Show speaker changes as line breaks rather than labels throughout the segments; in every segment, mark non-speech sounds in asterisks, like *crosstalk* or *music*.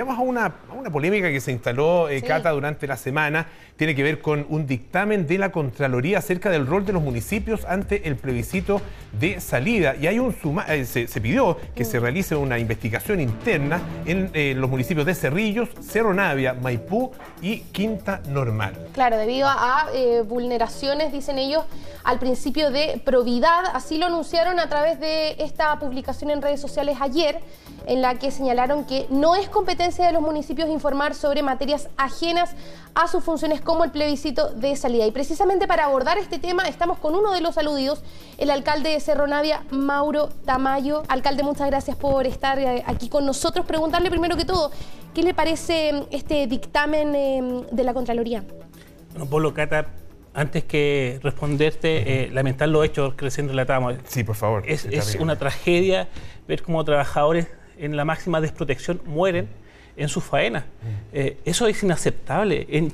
Vamos a una, una, polémica que se instaló, eh, Cata, durante la semana. Tiene que ver con un dictamen de la Contraloría acerca del rol de los municipios ante el plebiscito de salida. Y hay un eh, se, pidió que se realice una investigación interna en eh, los municipios de Cerrillos, Cerro Navia, Maipú y Quinta Normal.
Claro, debido a vulneraciones, dicen ellos, al principio de probidad. Así lo anunciaron a través de esta publicación en redes sociales ayer, en la que señalaron que no es competencia de los municipios informar sobre materias ajenas a sus funciones como el plebiscito de salida. Y precisamente para abordar este tema estamos con uno de los aludidos, el alcalde de Cerro Navia, Mauro Tamayo. Alcalde, muchas gracias por estar eh, aquí con nosotros. Preguntarle primero que todo, ¿qué le parece mm, este dictamen em, de la Contraloría?
Bueno, Polo Cata, antes que responderte, eh, lamentar los hechos que recién relatamos.
Sí, por favor.
Es, es una tragedia ver cómo trabajadores en la máxima desprotección mueren en sus faenas. Eh, eso es inaceptable en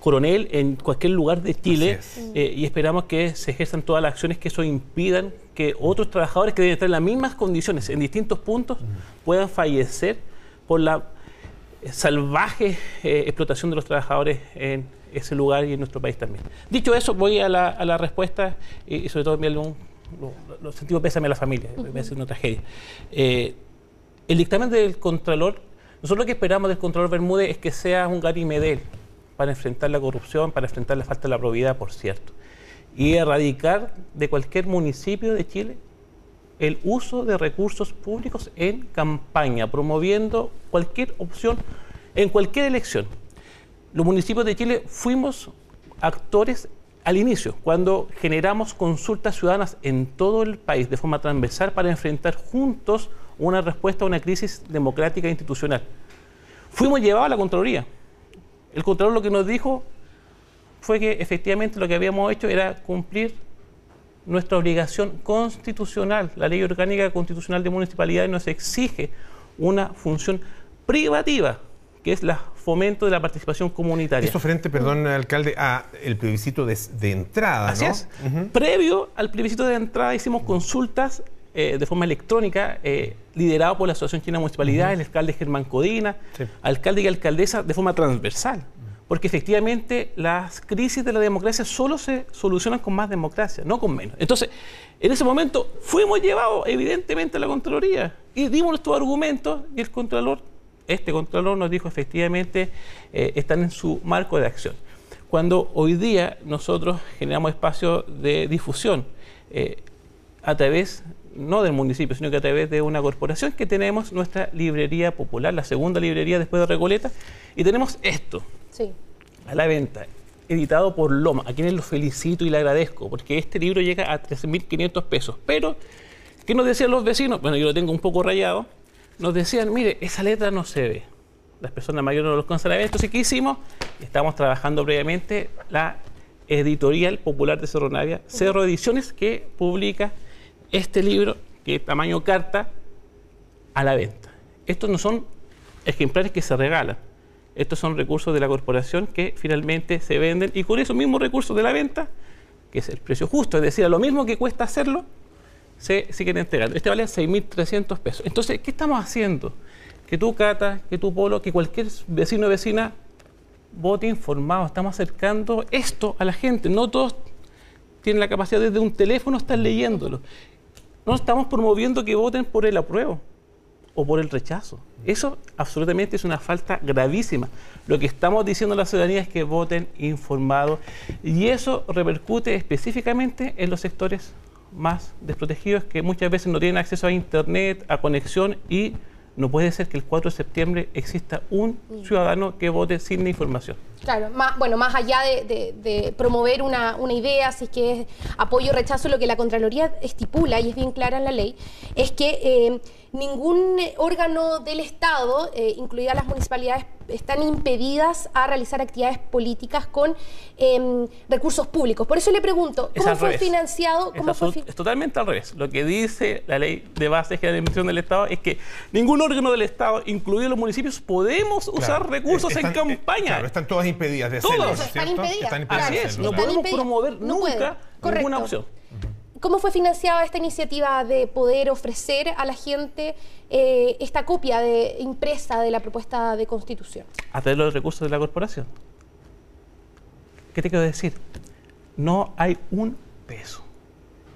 Coronel, en cualquier lugar de Chile, eh, y esperamos que se ejerzan todas las acciones que eso impidan que otros trabajadores que deben estar en las mismas condiciones, en distintos puntos, puedan fallecer por la salvaje eh, explotación de los trabajadores en ese lugar y en nuestro país también. Dicho eso, voy a la, respuesta y, sobre todo enviarle un lo, sentimos pésame a la familia, me una tragedia. el dictamen del Contralor nosotros lo que esperamos del control Bermúdez es que sea un Gary Medel para enfrentar la corrupción, para enfrentar la falta de la probidad, por cierto, y erradicar de cualquier municipio de Chile el uso de recursos públicos en campaña, promoviendo cualquier opción en cualquier elección. Los municipios de Chile fuimos actores al inicio, cuando generamos consultas ciudadanas en todo el país de forma transversal para enfrentar juntos una respuesta a una crisis democrática e institucional. Fuimos llevados a la Contraloría. El Contralor lo que nos dijo fue que efectivamente lo que habíamos hecho era cumplir nuestra obligación constitucional. La ley orgánica constitucional de municipalidades nos exige una función privativa, que es la fomento de la participación comunitaria.
Eso frente, perdón, alcalde, a el plebiscito de, entrada,
Así es. Previo al plebiscito de entrada hicimos consultas eh, de forma electrónica, eh, liderado por la Asociación China Municipalidad, el alcalde Germán Codina, alcalde y alcaldesa de forma transversal. Porque efectivamente las crisis de la democracia solo se solucionan con más democracia, no con menos. Entonces, en ese momento fuimos llevados evidentemente a la Contraloría y dimos nuestros argumentos y el Contralor, este Contralor nos dijo efectivamente eh, están en su marco de acción. Cuando hoy día nosotros generamos espacio de difusión a través no del municipio, sino que a través de una corporación que tenemos nuestra librería popular, la segunda librería después de Recoleta, y tenemos esto a la venta, editado por Loma, a quienes lo felicito y le agradezco, porque este libro llega a 13.500 pesos. Pero, ¿qué nos decían los vecinos? Bueno, yo lo tengo un poco rayado. Nos decían, mire, esa letra no se ve. Las personas mayores no lo alcanzan a ver. Entonces, ¿qué hicimos? Estamos trabajando previamente la editorial popular de Cerro Navia, Cerro Ediciones, que publica este libro, que es tamaño carta, a la venta. Estos no son ejemplares que se regalan. Estos son recursos de la corporación que finalmente se venden y con esos mismos recursos de la venta, que es el precio justo, es decir, a lo mismo que cuesta hacerlo, se siguen entregando. Este vale 6.300 pesos. Entonces, ¿qué estamos haciendo? Que tú, Cata, que tú, Polo, que cualquier vecino o vecina vote informado. Estamos acercando esto a la gente. No todos tienen la capacidad desde un teléfono estar leyéndolo. No estamos promoviendo que voten por el apruebo o por el rechazo. Eso absolutamente es una falta gravísima. Lo que estamos diciendo a la ciudadanía es que voten informados y eso repercute específicamente en los sectores más desprotegidos que muchas veces no tienen acceso a internet, a conexión y no puede ser que el 4 de septiembre exista un mm. ciudadano que vote sin información.
Claro, más, bueno, más allá de, promover una, idea, si es que es apoyo o rechazo, lo que la Contraloría estipula, y es bien clara en la ley, es que eh, ningún órgano del Estado, eh, incluidas las municipalidades, están impedidas a realizar actividades políticas con em, recursos públicos. Por eso le pregunto, ¿cómo fue financiado?
es, totalmente al revés. Lo que dice la ley de base de administración del Estado es que ningún órgano del Estado, incluidos los municipios, podemos usar recursos en campaña.
Claro, están todas impedidas de
hacerlo, Todos están impedidas.
Así es, no podemos promover nunca ninguna opción.
¿Cómo fue financiada esta iniciativa de poder ofrecer a la gente eh, esta copia de, impresa de la propuesta de constitución?
A través de los recursos de la corporación. ¿Qué te quiero decir? No hay un peso.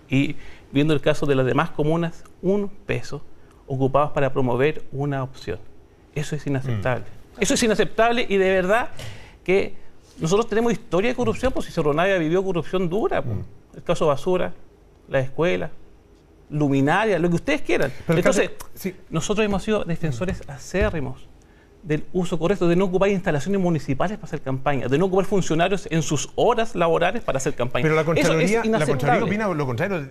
Y viendo el caso de las demás comunas, un peso ocupados para promover una opción. Eso es inaceptable. Mm. Eso es inaceptable y de verdad que nosotros tenemos historia de corrupción, pues si Cerro Navia vivió corrupción dura. Pues. Mm. El caso Basura, la escuela, luminaria, lo que ustedes quieran. Entonces, nosotros hemos sido defensores acérrimos del uso correcto, de no ocupar instalaciones municipales para hacer campaña, de no ocupar funcionarios en sus horas laborales para hacer campaña.
Pero la Contraloría, la Contraloría opina lo contrario,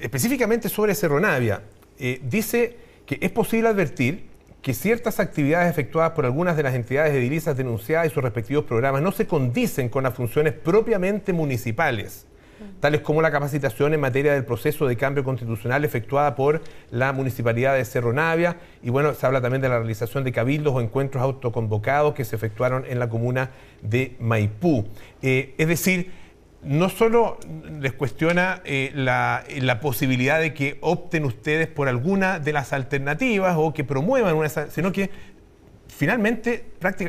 específicamente sobre Cerro Navia. Eh, dice que es posible advertir que ciertas actividades efectuadas por algunas de las entidades edilizas denunciadas y sus respectivos programas no se condicen con las funciones propiamente municipales tales como la capacitación en materia del proceso de cambio constitucional efectuada por la Municipalidad de Cerro Navia. Y bueno, se habla también de la realización de cabildos o encuentros autoconvocados que se efectuaron en la comuna de Maipú. Eh, es decir, no solo les cuestiona eh, la, la, posibilidad de que opten ustedes por alguna de las alternativas o que promuevan una, sino que finalmente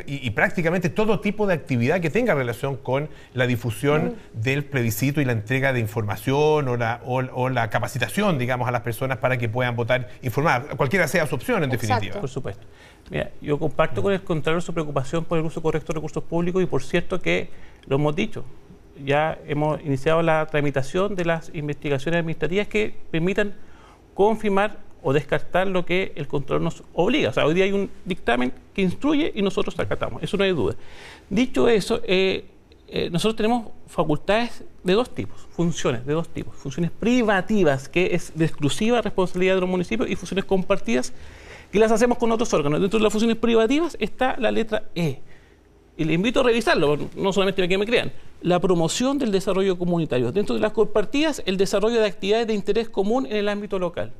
y, prácticamente todo tipo de actividad que tenga relación con la difusión del plebiscito y la entrega de información o la, o, la, capacitación, digamos, a las personas para que puedan votar informadas, cualquiera sea su opción en definitiva.
Por supuesto. Mira, yo comparto con el contrario su preocupación por el uso correcto de recursos públicos y por cierto que lo hemos dicho, ya hemos iniciado la tramitación de las investigaciones administrativas que permitan confirmar o descartar lo que el control nos obliga. O sea, hoy día hay un dictamen que instruye y nosotros acatamos, eso no hay duda. Dicho eso, eh, eh, nosotros tenemos facultades de dos tipos, funciones de dos tipos, funciones privativas, que es de exclusiva responsabilidad de los municipios, y funciones compartidas, que las hacemos con otros órganos. Dentro de las funciones privativas está la letra E. Y le invito a revisarlo, no solamente que me crean. La promoción del desarrollo comunitario. Dentro de las compartidas, el desarrollo de actividades de interés común en el ámbito local.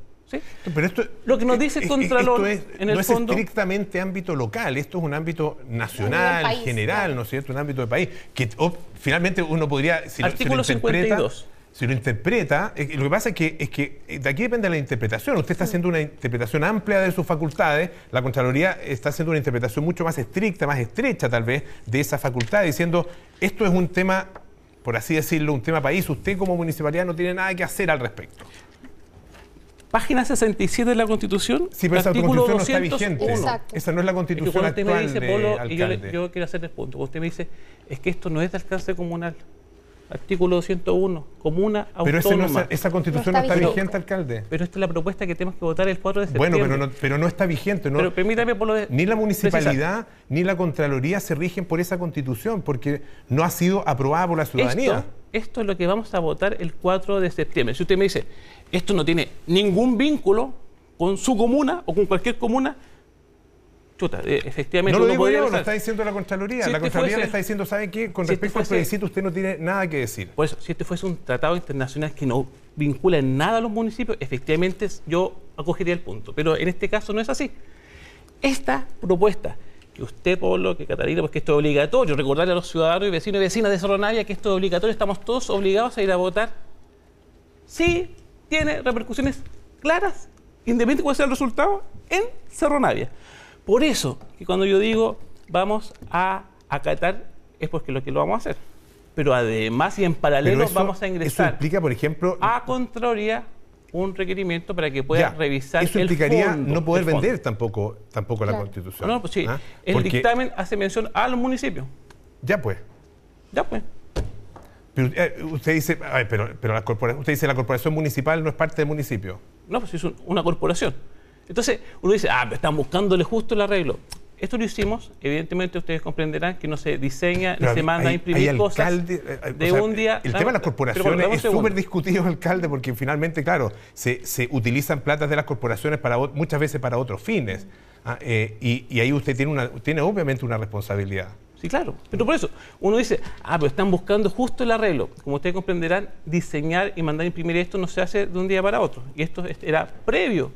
Pero esto,
lo que nos dice el Contralor
es,
en el
no
fondo,
es estrictamente ámbito local, esto es un ámbito nacional, general, ¿no es cierto? Un ámbito de país. Que finalmente uno podría.
Si Artículo lo, 52.
Si lo interpreta, lo que pasa es que, es que de aquí depende la interpretación. Usted está haciendo una interpretación amplia de sus facultades, la Contraloría está haciendo una interpretación mucho más estricta, más estrecha tal vez, de esa facultad, diciendo esto es un tema, por así decirlo, un tema país, usted como municipalidad no tiene nada que hacer al respecto.
Página 67 de la Constitución.
Sí, pero esa Constitución no está vigente. Esa no es la Constitución
es que
actual
usted me dice, Polo, y yo, yo, quiero hacer el punto. Usted me dice, es que esto no es de alcance comunal. Artículo 201, comuna autónoma.
Pero esa Constitución no está, vigente, alcalde.
Pero esta es la propuesta que tenemos que votar el 4 de septiembre.
Bueno, pero no, pero no está vigente. No,
pero permítame, Polo,
Ni la municipalidad ni la Contraloría se rigen por esa Constitución porque no ha sido aprobada por la ciudadanía.
Esto, esto es lo que vamos a votar el 4 de septiembre. Si usted me dice, esto no tiene ningún vínculo con su comuna o con cualquier comuna, chuta, eh, efectivamente...
No lo digo yo, lo está diciendo la Contraloría. la Contraloría le está diciendo, ¿sabe qué? Con respecto al plebiscito usted no tiene nada que decir.
Pues si este fuese un tratado internacional que no vincula en nada a los municipios, efectivamente yo acogería el punto. Pero en este caso no es así. Esta propuesta que usted, Pablo, que Catalina, pues que esto es obligatorio, recordarle a los ciudadanos y vecinos y vecinas de Sorronavia que esto es obligatorio, estamos todos obligados a ir a votar. Sí, tiene repercusiones claras, independientemente de cuál sea el resultado, en Cerro Navia. Por eso, que cuando yo digo vamos a acatar, es porque lo que lo vamos a hacer. Pero además y en paralelo vamos a ingresar.
Eso implica, por ejemplo.
A Contraloría un requerimiento para que pueda revisar
eso implicaría no poder vender tampoco tampoco la constitución
no, pues sí ¿Ah? el dictamen hace mención a los municipios.
Ya pues.
Ya pues.
Pero eh, usted dice pero, pero la usted dice la corporación municipal no es parte del municipio.
No pues es una corporación. Entonces uno dice ah están buscándole justo el arreglo esto lo hicimos, evidentemente ustedes comprenderán que no se diseña ni se manda a imprimir cosas eh, de un día.
El tema de las corporaciones es súper discutido, alcalde, porque finalmente, claro, se, se, utilizan platas de las corporaciones para muchas veces para otros fines. Ah, eh, y, ahí usted tiene, una, tiene obviamente una responsabilidad.
Sí, claro. Pero por eso, uno dice, ah, pero están buscando justo el arreglo. Como ustedes comprenderán, diseñar y mandar a imprimir esto no se hace de un día para otro. Y esto era previo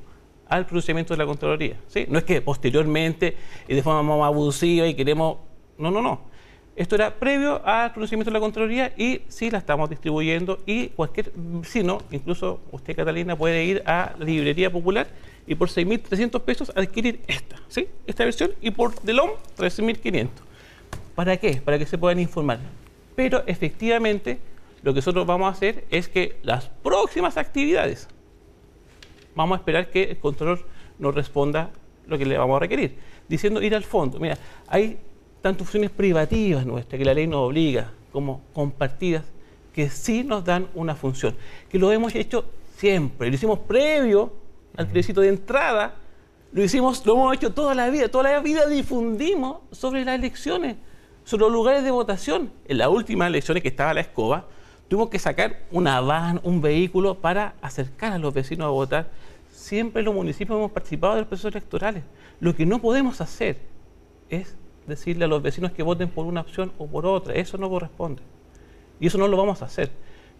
al procedimiento de la Contraloría. ¿sí? No es que posteriormente y de forma más abusiva y queremos... No, no, no. Esto era previo al conocimiento de la Contraloría y sí la estamos distribuyendo y cualquier vecino, incluso usted Catalina, puede ir a la librería popular y por 6.300 pesos adquirir esta, ¿sí? Esta versión y por DELOM 13.500. ¿Para qué? Para que se puedan informar. Pero efectivamente lo que nosotros vamos a hacer es que las próximas actividades vamos a esperar que el controlador nos responda lo que le vamos a requerir, diciendo ir al fondo. Mira, hay tantas funciones privativas nuestras que la ley nos obliga, como compartidas, que sí nos dan una función, que lo hemos hecho siempre, lo hicimos previo al plebiscito de entrada, lo hicimos, lo hemos hecho toda la vida, toda la vida difundimos sobre las elecciones, sobre los lugares de votación. En las últimas elecciones que estaba la escoba, tuvimos que sacar una van, un vehículo para acercar a los vecinos a votar. Siempre los municipios hemos participado de los procesos electorales. Lo que no podemos hacer es decirle a los vecinos que voten por una opción o por otra. Eso no corresponde. Y eso no lo vamos a hacer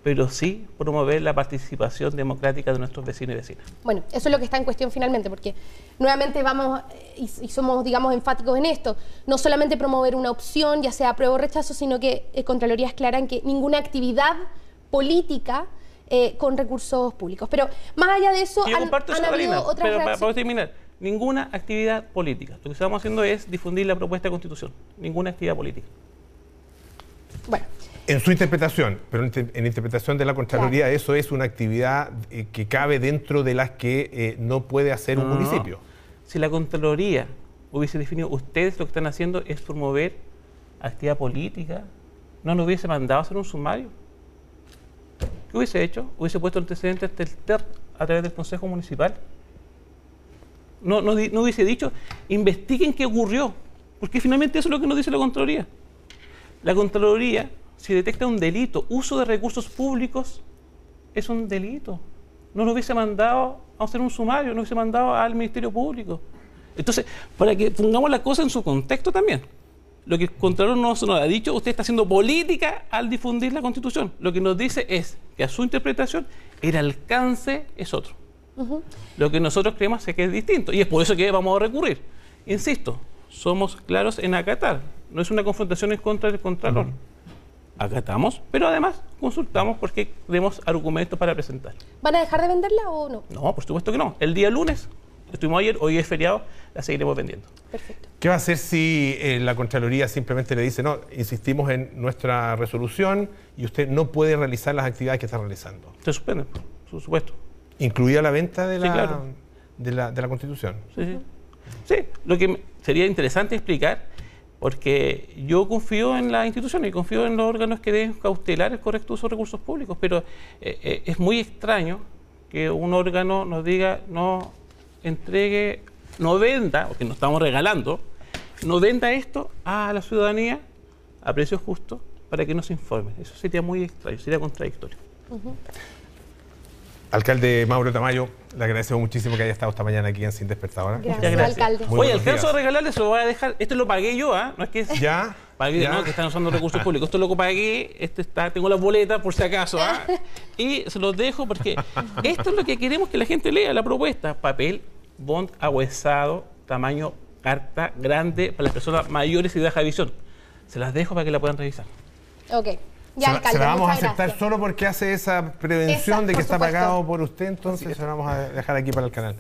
pero sí promover la participación democrática de nuestros vecinos y vecinas.
Bueno, eso es lo que está en cuestión finalmente, porque nuevamente vamos eh, y, somos, digamos, enfáticos en esto, no solamente promover una opción, ya sea apruebo o rechazo, sino que eh, Contraloría es clara en que ninguna actividad política eh, con recursos públicos. Pero más allá de eso,
han, habido otras pero para, para terminar, ninguna actividad política. Lo que estamos haciendo es difundir la propuesta de constitución, ninguna actividad política.
Bueno.
En su interpretación, pero en, interpretación de la Contraloría, eso es una actividad eh, que cabe dentro de las que eh, no puede hacer un municipio.
Si la Contraloría hubiese definido, ustedes lo que están haciendo es promover actividad política, no nos hubiese mandado a hacer un sumario. ¿Qué hubiese hecho? Hubiese puesto antecedentes del TER a través del Consejo Municipal. No, no, no hubiese dicho, investiguen qué ocurrió, porque finalmente eso es lo que nos dice la Contraloría. La Contraloría si detecta un delito, uso de recursos públicos, es un delito. No lo hubiese mandado a hacer un sumario, no hubiese mandado al Ministerio Público. Entonces, para que pongamos la cosa en su contexto también. Lo que el Contralor nos, nos ha dicho, usted está haciendo política al difundir la Constitución. Lo que nos dice es que a su interpretación el alcance es otro. Lo que nosotros creemos es que es distinto. Y es por eso que vamos a recurrir. Insisto, somos claros en acatar. No es una confrontación en contra del Contralor acatamos, pero además consultamos porque tenemos argumentos para presentar.
¿Van a dejar de venderla o no?
No, por supuesto que no. El día lunes, estuvimos ayer, hoy es feriado, la seguiremos vendiendo.
Perfecto.
¿Qué va a hacer si eh, la Contraloría simplemente le dice, no, insistimos en nuestra resolución y usted no puede realizar las actividades que está realizando?
Se suspende, por supuesto.
¿Incluida la venta de la, de la, de la Constitución?
Sí, sí. Sí, lo que sería interesante explicar porque yo confío en las instituciones y confío en los órganos que deben cautelar el correcto uso de recursos públicos, pero eh, eh, es muy extraño que un órgano nos diga no entregue, no venda, porque nos estamos regalando, no venda esto a la ciudadanía a precios justos para que nos informe. Eso sería muy extraño, sería contradictorio.
Alcalde Mauro Tamayo, le agradecemos muchísimo que haya estado esta mañana aquí en Sin Despertadora.
Gracias, gracias. alcalde.
Oye, alcanzo a regalarle, se lo voy a dejar. Esto lo pagué yo, ¿ah? No es que
Ya.
Pagué, ¿no? Que están usando recursos públicos. Esto lo pagué, este está, tengo las boletas por si acaso, ¿ah? *laughs* Y se los dejo porque esto es lo que queremos que la gente lea, la propuesta. Papel, bond ahuesado, tamaño carta grande para las personas mayores y de baja visión. Se las dejo para que la puedan revisar.
Ok
se, la vamos a aceptar solo porque hace esa prevención de que está pagado por usted, entonces se la vamos a dejar aquí para el canal.